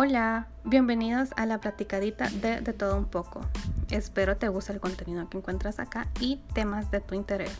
Hola, bienvenidos a la platicadita de De todo un poco. Espero te guste el contenido que encuentras acá y temas de tu interés.